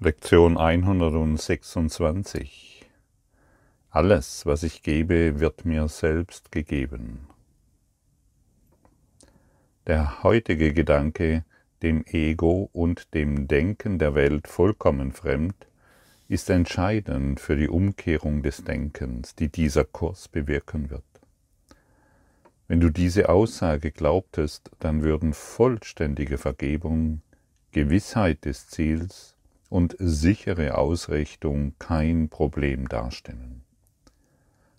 Lektion 126 Alles, was ich gebe, wird mir selbst gegeben. Der heutige Gedanke, dem Ego und dem Denken der Welt vollkommen fremd, ist entscheidend für die Umkehrung des Denkens, die dieser Kurs bewirken wird. Wenn du diese Aussage glaubtest, dann würden vollständige Vergebung, Gewissheit des Ziels und sichere Ausrichtung kein Problem darstellen.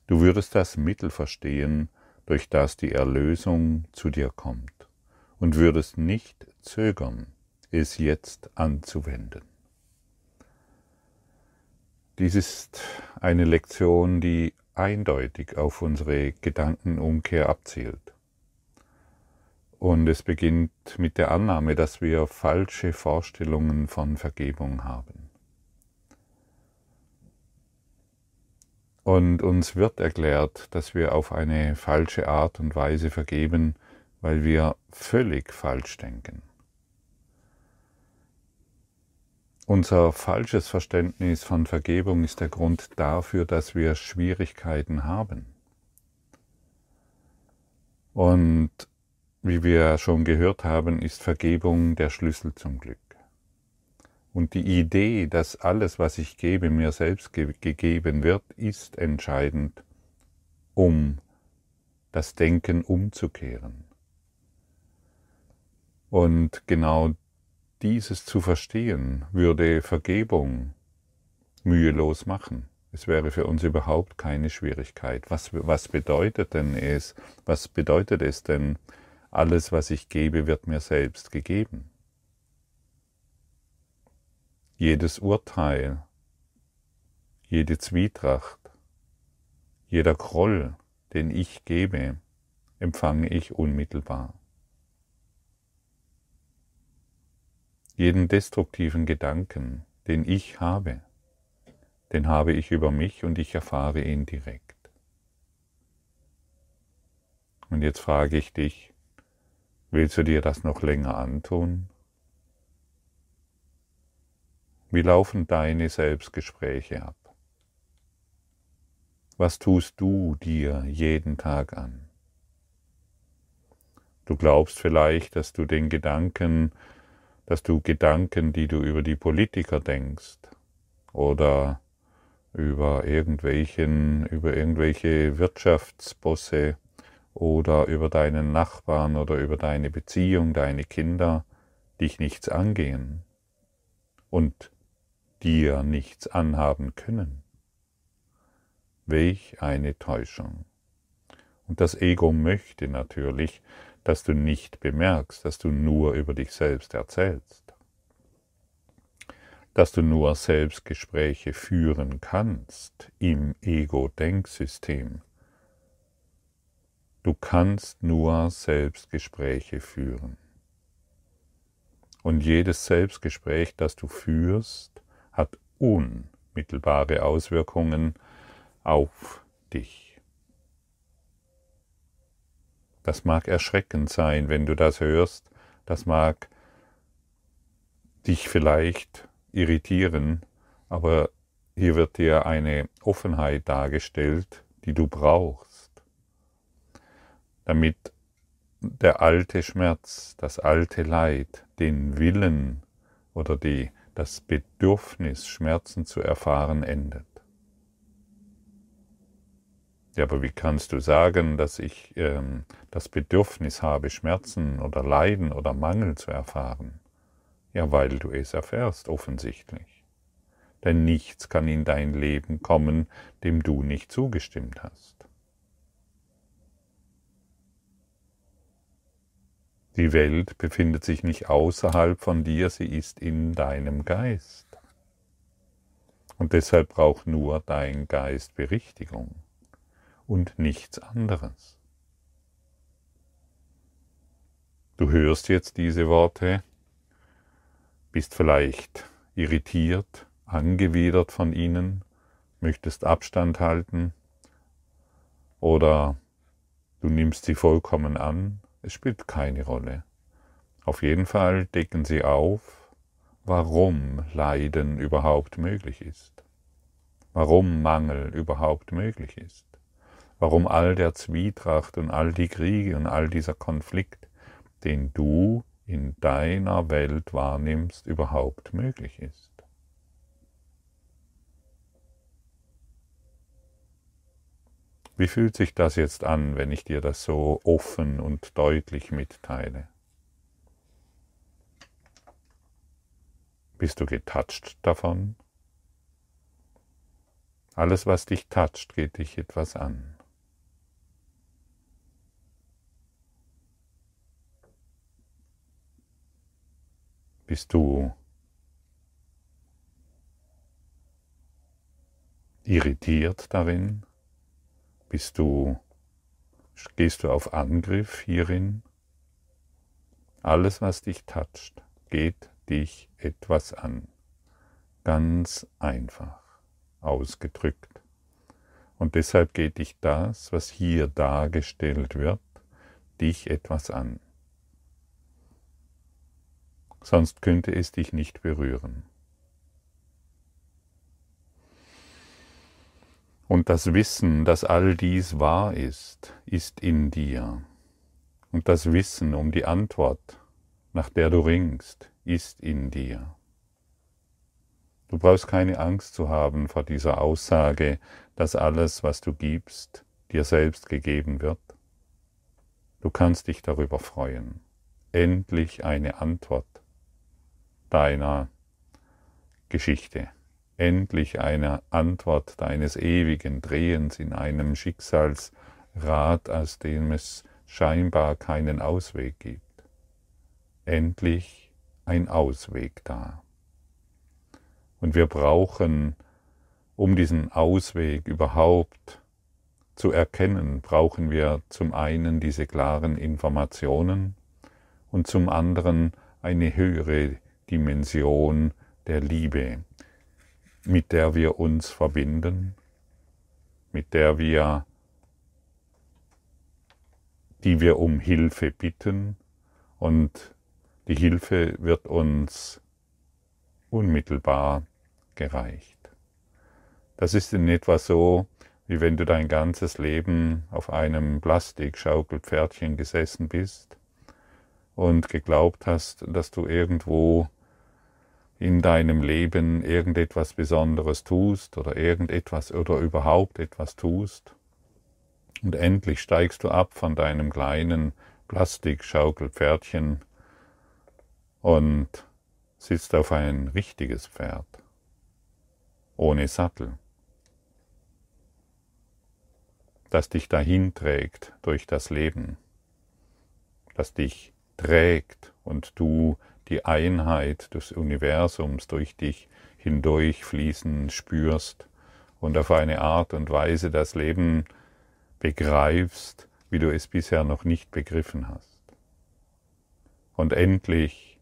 Du würdest das Mittel verstehen, durch das die Erlösung zu dir kommt, und würdest nicht zögern, es jetzt anzuwenden. Dies ist eine Lektion, die eindeutig auf unsere Gedankenumkehr abzielt. Und es beginnt mit der Annahme, dass wir falsche Vorstellungen von Vergebung haben. Und uns wird erklärt, dass wir auf eine falsche Art und Weise vergeben, weil wir völlig falsch denken. Unser falsches Verständnis von Vergebung ist der Grund dafür, dass wir Schwierigkeiten haben. Und wie wir schon gehört haben, ist Vergebung der Schlüssel zum Glück. Und die Idee, dass alles, was ich gebe, mir selbst ge gegeben wird, ist entscheidend, um das Denken umzukehren. Und genau dieses zu verstehen, würde Vergebung mühelos machen. Es wäre für uns überhaupt keine Schwierigkeit. Was, was bedeutet denn es? Was bedeutet es denn, alles, was ich gebe, wird mir selbst gegeben? Jedes Urteil, jede Zwietracht, jeder Groll, den ich gebe, empfange ich unmittelbar. Jeden destruktiven Gedanken, den ich habe, den habe ich über mich und ich erfahre ihn direkt. Und jetzt frage ich dich, willst du dir das noch länger antun? Wie laufen deine Selbstgespräche ab? Was tust du dir jeden Tag an? Du glaubst vielleicht, dass du den Gedanken dass du Gedanken, die du über die Politiker denkst oder über irgendwelchen, über irgendwelche Wirtschaftsbosse oder über deinen Nachbarn oder über deine Beziehung, deine Kinder, dich nichts angehen und dir nichts anhaben können. Welch eine Täuschung. Und das Ego möchte natürlich, dass du nicht bemerkst, dass du nur über dich selbst erzählst, dass du nur Selbstgespräche führen kannst im Ego-Denksystem. Du kannst nur Selbstgespräche führen. Und jedes Selbstgespräch, das du führst, hat unmittelbare Auswirkungen auf dich. Das mag erschreckend sein, wenn du das hörst. Das mag dich vielleicht irritieren, aber hier wird dir eine Offenheit dargestellt, die du brauchst, damit der alte Schmerz, das alte Leid, den Willen oder die, das Bedürfnis, Schmerzen zu erfahren, endet. Ja, aber wie kannst du sagen, dass ich ähm, das Bedürfnis habe, Schmerzen oder Leiden oder Mangel zu erfahren? Ja, weil du es erfährst, offensichtlich. Denn nichts kann in dein Leben kommen, dem du nicht zugestimmt hast. Die Welt befindet sich nicht außerhalb von dir, sie ist in deinem Geist. Und deshalb braucht nur dein Geist Berichtigung und nichts anderes. Du hörst jetzt diese Worte, bist vielleicht irritiert, angewidert von ihnen, möchtest Abstand halten oder du nimmst sie vollkommen an, es spielt keine Rolle. Auf jeden Fall decken sie auf warum Leiden überhaupt möglich ist, warum Mangel überhaupt möglich ist, warum all der Zwietracht und all die Kriege und all dieser Konflikt, den du in deiner Welt wahrnimmst, überhaupt möglich ist. Wie fühlt sich das jetzt an, wenn ich dir das so offen und deutlich mitteile? Bist du getoucht davon? Alles, was dich toucht, geht dich etwas an. Bist du irritiert darin? Bist du, gehst du auf Angriff hierin? Alles, was dich toucht, geht dich etwas an. Ganz einfach ausgedrückt. Und deshalb geht dich das, was hier dargestellt wird, dich etwas an. Sonst könnte es dich nicht berühren. Und das Wissen, dass all dies wahr ist, ist in dir. Und das Wissen um die Antwort, nach der du ringst, ist in dir. Du brauchst keine Angst zu haben vor dieser Aussage, dass alles, was du gibst, dir selbst gegeben wird. Du kannst dich darüber freuen. Endlich eine Antwort deiner Geschichte, endlich eine Antwort deines ewigen Drehens in einem Schicksalsrad, aus dem es scheinbar keinen Ausweg gibt. Endlich ein Ausweg da. Und wir brauchen, um diesen Ausweg überhaupt zu erkennen, brauchen wir zum einen diese klaren Informationen und zum anderen eine höhere Dimension der Liebe, mit der wir uns verbinden, mit der wir, die wir um Hilfe bitten und die Hilfe wird uns unmittelbar gereicht. Das ist in etwa so, wie wenn du dein ganzes Leben auf einem Plastikschaukelpferdchen gesessen bist und geglaubt hast, dass du irgendwo in deinem Leben irgendetwas Besonderes tust oder irgendetwas oder überhaupt etwas tust. Und endlich steigst du ab von deinem kleinen Plastikschaukelpferdchen und sitzt auf ein richtiges Pferd, ohne Sattel, das dich dahin trägt durch das Leben, das dich trägt und du die Einheit des Universums durch dich hindurch fließen spürst und auf eine Art und Weise das Leben begreifst, wie du es bisher noch nicht begriffen hast. Und endlich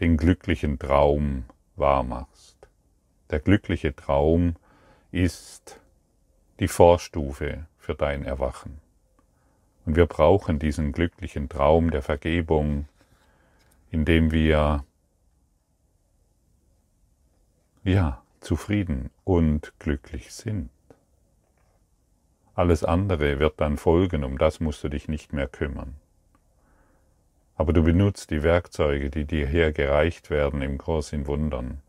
den glücklichen Traum wahrmachst. Der glückliche Traum ist die Vorstufe für dein Erwachen. Und wir brauchen diesen glücklichen Traum der Vergebung, indem wir ja zufrieden und glücklich sind. Alles andere wird dann folgen, um das musst du dich nicht mehr kümmern. Aber du benutzt die Werkzeuge, die dir hergereicht werden im Kurs in Wundern.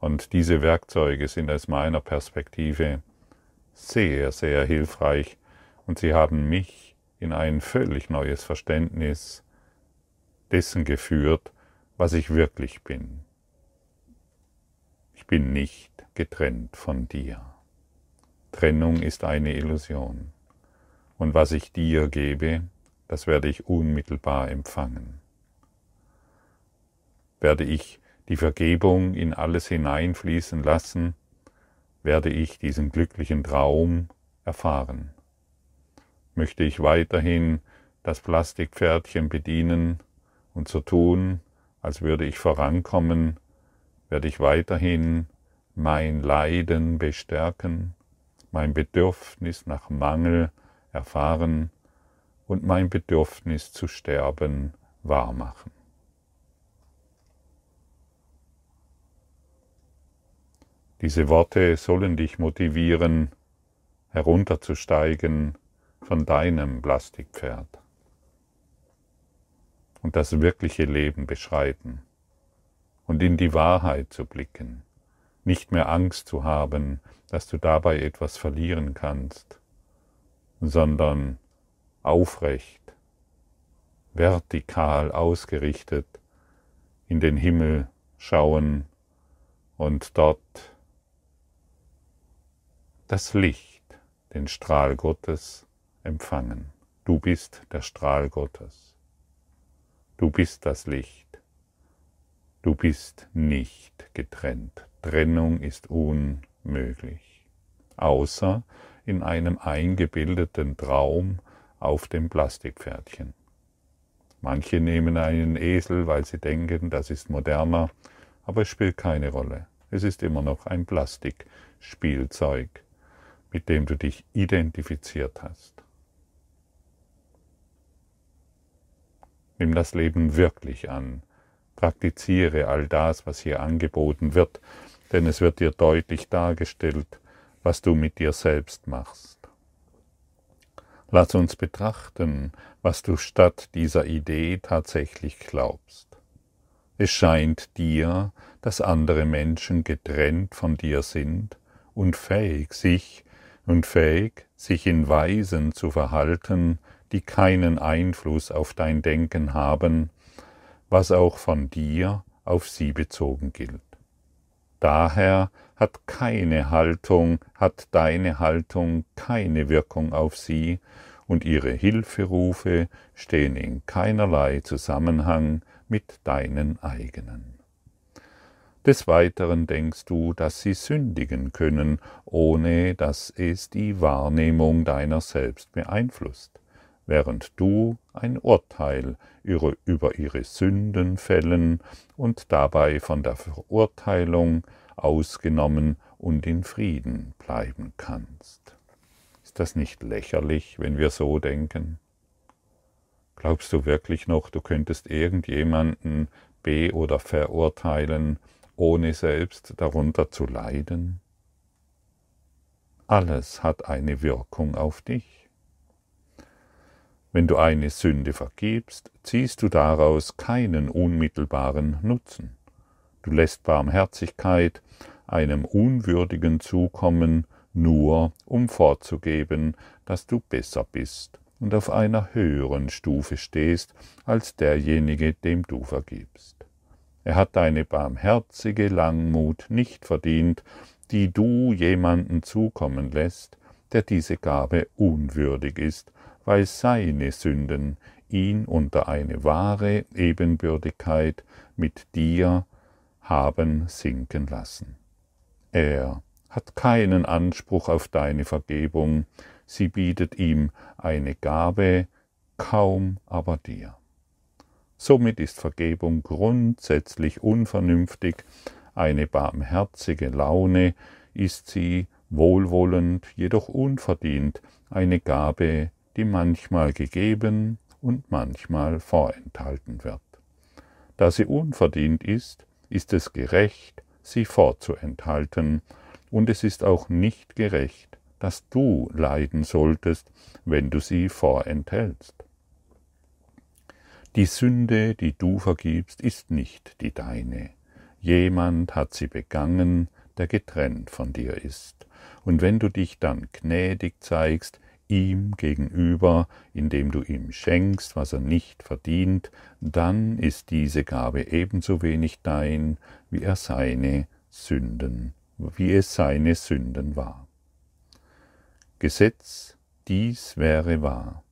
Und diese Werkzeuge sind aus meiner Perspektive sehr, sehr hilfreich und sie haben mich in ein völlig neues Verständnis dessen geführt, was ich wirklich bin. Ich bin nicht getrennt von dir. Trennung ist eine Illusion. Und was ich dir gebe, das werde ich unmittelbar empfangen. Werde ich die Vergebung in alles hineinfließen lassen, werde ich diesen glücklichen Traum erfahren. Möchte ich weiterhin das Plastikpferdchen bedienen, und zu tun, als würde ich vorankommen, werde ich weiterhin mein Leiden bestärken, mein Bedürfnis nach Mangel erfahren und mein Bedürfnis zu sterben wahrmachen. Diese Worte sollen dich motivieren, herunterzusteigen von deinem Plastikpferd und das wirkliche Leben beschreiten und in die Wahrheit zu blicken, nicht mehr Angst zu haben, dass du dabei etwas verlieren kannst, sondern aufrecht, vertikal ausgerichtet in den Himmel schauen und dort das Licht, den Strahl Gottes empfangen. Du bist der Strahl Gottes. Du bist das Licht. Du bist nicht getrennt. Trennung ist unmöglich, außer in einem eingebildeten Traum auf dem Plastikpferdchen. Manche nehmen einen Esel, weil sie denken, das ist moderner, aber es spielt keine Rolle. Es ist immer noch ein Plastikspielzeug, mit dem du dich identifiziert hast. Nimm das Leben wirklich an. Praktiziere all das, was hier angeboten wird, denn es wird dir deutlich dargestellt, was du mit dir selbst machst. Lass uns betrachten, was du statt dieser Idee tatsächlich glaubst. Es scheint dir, dass andere Menschen getrennt von dir sind und fähig sich und fähig, sich in Weisen zu verhalten, die keinen Einfluss auf dein Denken haben, was auch von dir auf sie bezogen gilt. Daher hat keine Haltung, hat deine Haltung keine Wirkung auf sie, und ihre Hilferufe stehen in keinerlei Zusammenhang mit deinen eigenen. Des Weiteren denkst du, dass sie sündigen können, ohne dass es die Wahrnehmung deiner selbst beeinflusst während du ein Urteil über ihre Sünden fällen und dabei von der Verurteilung ausgenommen und in Frieden bleiben kannst. Ist das nicht lächerlich, wenn wir so denken? Glaubst du wirklich noch, du könntest irgendjemanden be- oder verurteilen, ohne selbst darunter zu leiden? Alles hat eine Wirkung auf dich. Wenn du eine Sünde vergibst, ziehst du daraus keinen unmittelbaren Nutzen. Du lässt Barmherzigkeit einem Unwürdigen zukommen, nur um vorzugeben, dass du besser bist und auf einer höheren Stufe stehst als derjenige, dem du vergibst. Er hat deine barmherzige Langmut nicht verdient, die du jemanden zukommen lässt, der diese Gabe unwürdig ist weil seine Sünden ihn unter eine wahre Ebenbürtigkeit mit dir haben sinken lassen. Er hat keinen Anspruch auf deine Vergebung, sie bietet ihm eine Gabe, kaum aber dir. Somit ist Vergebung grundsätzlich unvernünftig, eine barmherzige Laune ist sie wohlwollend, jedoch unverdient, eine Gabe, die manchmal gegeben und manchmal vorenthalten wird. Da sie unverdient ist, ist es gerecht, sie vorzuenthalten, und es ist auch nicht gerecht, dass du leiden solltest, wenn du sie vorenthältst. Die Sünde, die du vergibst, ist nicht die deine. Jemand hat sie begangen, der getrennt von dir ist. Und wenn du dich dann gnädig zeigst, ihm gegenüber, indem du ihm schenkst, was er nicht verdient, dann ist diese Gabe ebenso wenig dein, wie er seine Sünden, wie es seine Sünden war. Gesetz, dies wäre wahr.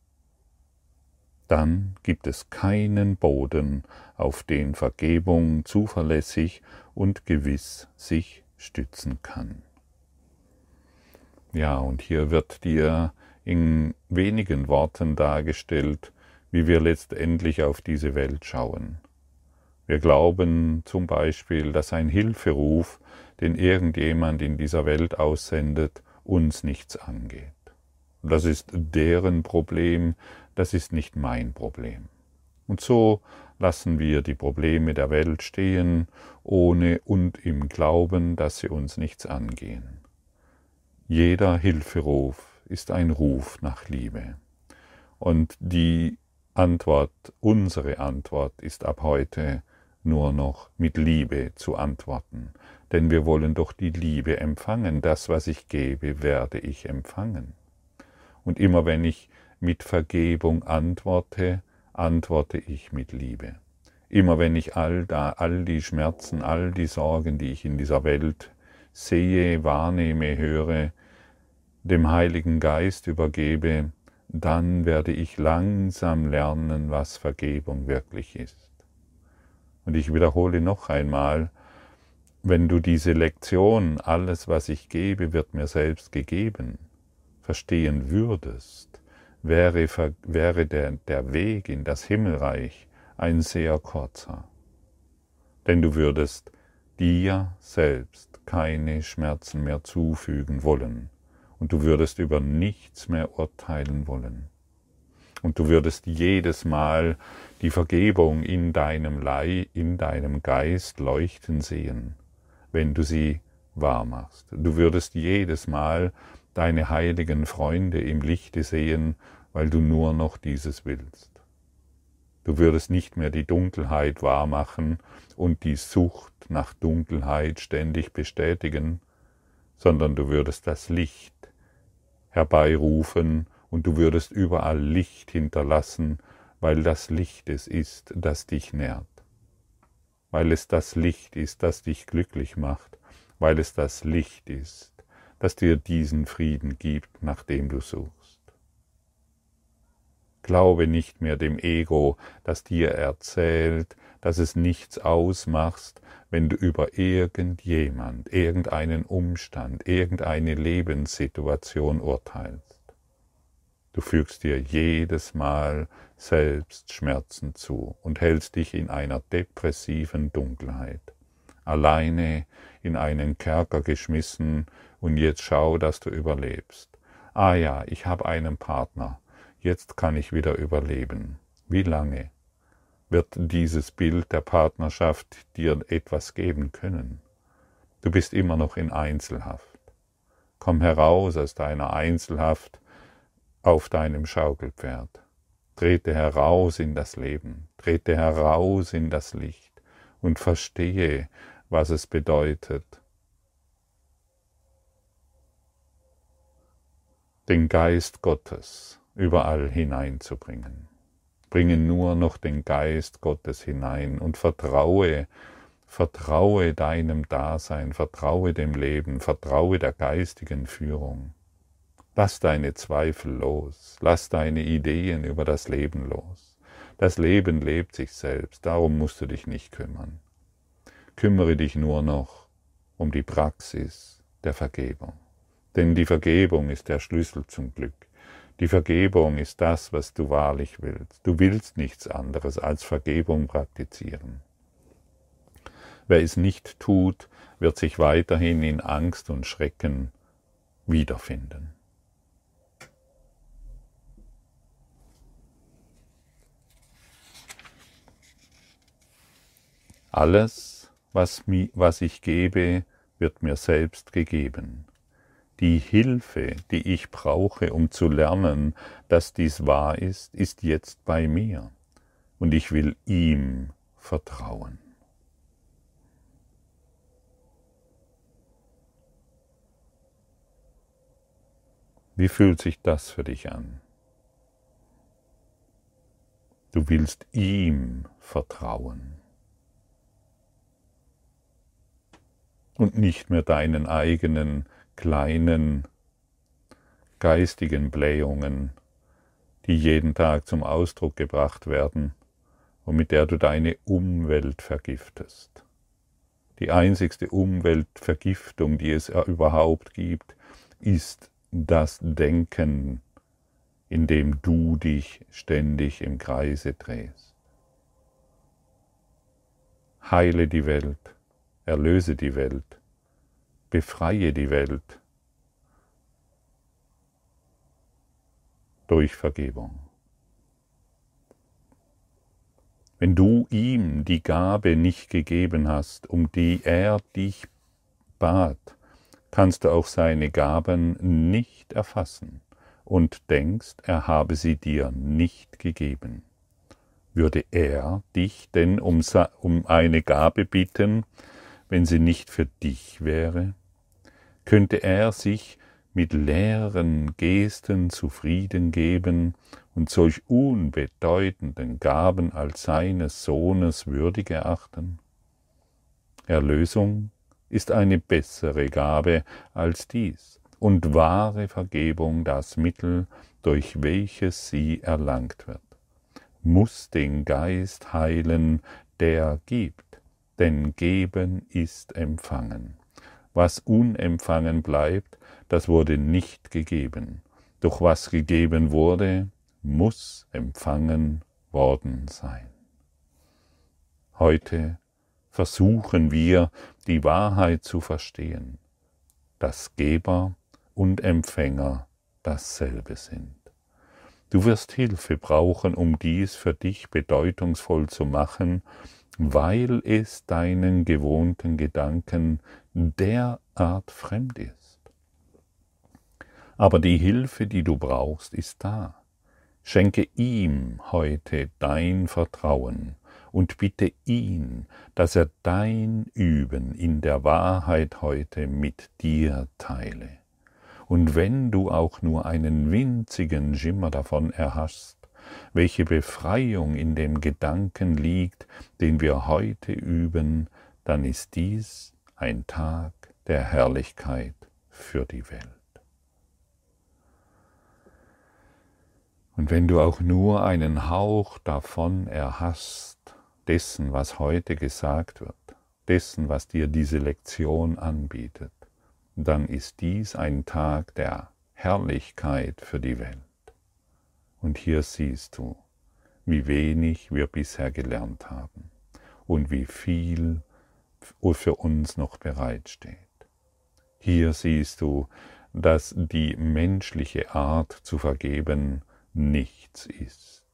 Dann gibt es keinen Boden, auf den Vergebung zuverlässig und gewiss sich stützen kann. Ja, und hier wird dir in wenigen Worten dargestellt, wie wir letztendlich auf diese Welt schauen. Wir glauben zum Beispiel, dass ein Hilferuf, den irgendjemand in dieser Welt aussendet, uns nichts angeht. Das ist deren Problem, das ist nicht mein Problem. Und so lassen wir die Probleme der Welt stehen, ohne und im Glauben, dass sie uns nichts angehen. Jeder Hilferuf ist ein Ruf nach Liebe. Und die Antwort, unsere Antwort ist ab heute nur noch mit Liebe zu antworten. Denn wir wollen doch die Liebe empfangen. Das, was ich gebe, werde ich empfangen. Und immer wenn ich mit Vergebung antworte, antworte ich mit Liebe. Immer wenn ich all da, all die Schmerzen, all die Sorgen, die ich in dieser Welt sehe, wahrnehme, höre, dem Heiligen Geist übergebe, dann werde ich langsam lernen, was Vergebung wirklich ist. Und ich wiederhole noch einmal, wenn du diese Lektion, alles was ich gebe, wird mir selbst gegeben, verstehen würdest, wäre, wäre der, der Weg in das Himmelreich ein sehr kurzer. Denn du würdest dir selbst keine Schmerzen mehr zufügen wollen und du würdest über nichts mehr urteilen wollen. Und du würdest jedes Mal die Vergebung in deinem Leih, in deinem Geist leuchten sehen, wenn du sie wahr machst. Du würdest jedes Mal deine heiligen Freunde im Lichte sehen, weil du nur noch dieses willst. Du würdest nicht mehr die Dunkelheit wahrmachen und die Sucht nach Dunkelheit ständig bestätigen, sondern du würdest das Licht herbeirufen und du würdest überall Licht hinterlassen, weil das Licht es ist, das dich nährt, weil es das Licht ist, das dich glücklich macht, weil es das Licht ist, das dir diesen Frieden gibt, nach dem du suchst. Glaube nicht mehr dem Ego, das dir erzählt, dass es nichts ausmachst, wenn du über irgendjemand, irgendeinen Umstand, irgendeine Lebenssituation urteilst. Du fügst dir jedes Mal selbst Schmerzen zu und hältst dich in einer depressiven Dunkelheit, alleine in einen Kerker geschmissen und jetzt schau, dass du überlebst. Ah ja, ich habe einen Partner, jetzt kann ich wieder überleben. Wie lange? Wird dieses Bild der Partnerschaft dir etwas geben können. Du bist immer noch in Einzelhaft. Komm heraus aus deiner Einzelhaft auf deinem Schaukelpferd. Trete heraus in das Leben, trete heraus in das Licht und verstehe, was es bedeutet, den Geist Gottes überall hineinzubringen. Bringe nur noch den Geist Gottes hinein und vertraue, vertraue deinem Dasein, vertraue dem Leben, vertraue der geistigen Führung. Lass deine Zweifel los, lass deine Ideen über das Leben los. Das Leben lebt sich selbst, darum musst du dich nicht kümmern. Kümmere dich nur noch um die Praxis der Vergebung. Denn die Vergebung ist der Schlüssel zum Glück. Die Vergebung ist das, was du wahrlich willst. Du willst nichts anderes als Vergebung praktizieren. Wer es nicht tut, wird sich weiterhin in Angst und Schrecken wiederfinden. Alles, was, ich gebe, wird mir selbst gegeben die Hilfe, die ich brauche, um zu lernen, dass dies wahr ist, ist jetzt bei mir und ich will ihm vertrauen. Wie fühlt sich das für dich an? Du willst ihm vertrauen und nicht mehr deinen eigenen kleinen geistigen Blähungen, die jeden Tag zum Ausdruck gebracht werden und mit der du deine Umwelt vergiftest. Die einzigste Umweltvergiftung, die es überhaupt gibt, ist das Denken, in dem du dich ständig im Kreise drehst. Heile die Welt, erlöse die Welt, befreie die Welt durch Vergebung. Wenn du ihm die Gabe nicht gegeben hast, um die er dich bat, kannst du auch seine Gaben nicht erfassen und denkst, er habe sie dir nicht gegeben. Würde er dich denn um, eine Gabe bitten, wenn sie nicht für dich wäre? Könnte er sich mit leeren Gesten zufrieden geben und solch unbedeutenden Gaben als seines Sohnes würdig erachten? Erlösung ist eine bessere Gabe als dies und wahre Vergebung das Mittel, durch welches sie erlangt wird, muss den Geist heilen, der gibt, denn geben ist empfangen. Was unempfangen bleibt, das wurde nicht gegeben, doch was gegeben wurde, muss empfangen worden sein. Heute versuchen wir, die Wahrheit zu verstehen, dass Geber und Empfänger dasselbe sind. Du wirst Hilfe brauchen, um dies für dich bedeutungsvoll zu machen, weil es deinen gewohnten Gedanken derart fremd ist. Aber die Hilfe, die du brauchst, ist da. Schenke ihm heute dein Vertrauen und bitte ihn, dass er dein Üben in der Wahrheit heute mit dir teile. Und wenn du auch nur einen winzigen Schimmer davon erhascht, welche Befreiung in dem Gedanken liegt, den wir heute üben, dann ist dies ein Tag der Herrlichkeit für die Welt. Und wenn du auch nur einen Hauch davon erhasst, dessen, was heute gesagt wird, dessen, was dir diese Lektion anbietet, dann ist dies ein Tag der Herrlichkeit für die Welt. Und hier siehst du, wie wenig wir bisher gelernt haben und wie viel für uns noch bereitsteht. Hier siehst du, dass die menschliche Art zu vergeben nichts ist.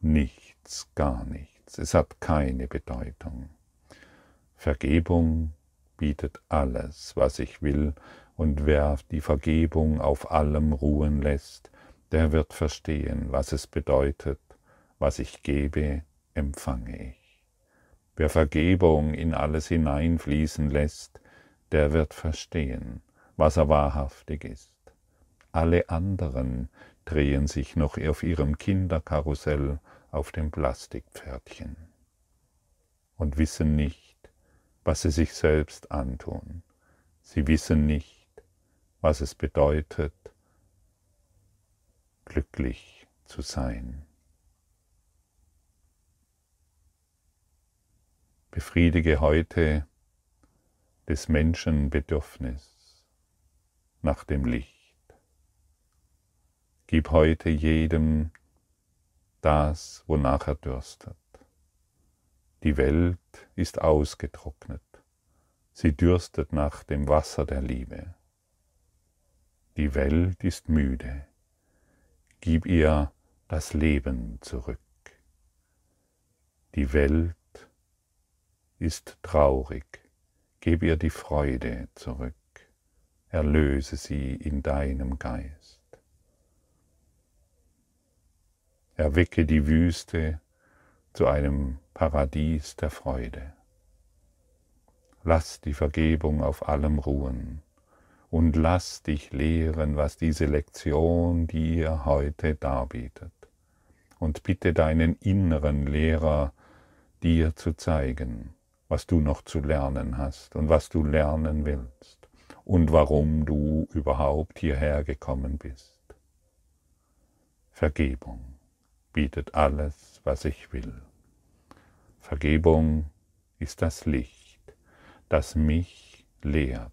Nichts, gar nichts. Es hat keine Bedeutung. Vergebung bietet alles, was ich will, und wer die Vergebung auf allem ruhen lässt, der wird verstehen, was es bedeutet, was ich gebe, empfange ich. Wer Vergebung in alles hineinfließen lässt, der wird verstehen, was er wahrhaftig ist. Alle anderen, drehen sich noch auf ihrem Kinderkarussell auf dem Plastikpferdchen und wissen nicht, was sie sich selbst antun. Sie wissen nicht, was es bedeutet, glücklich zu sein. Befriedige heute des Menschen Bedürfnis nach dem Licht. Gib heute jedem das, wonach er dürstet. Die Welt ist ausgetrocknet. Sie dürstet nach dem Wasser der Liebe. Die Welt ist müde. Gib ihr das Leben zurück. Die Welt ist traurig. Gib ihr die Freude zurück. Erlöse sie in deinem Geist. Erwecke die Wüste zu einem Paradies der Freude. Lass die Vergebung auf allem ruhen und lass dich lehren, was diese Lektion dir heute darbietet. Und bitte deinen inneren Lehrer dir zu zeigen, was du noch zu lernen hast und was du lernen willst und warum du überhaupt hierher gekommen bist. Vergebung bietet alles, was ich will. Vergebung ist das Licht, das mich lehrt.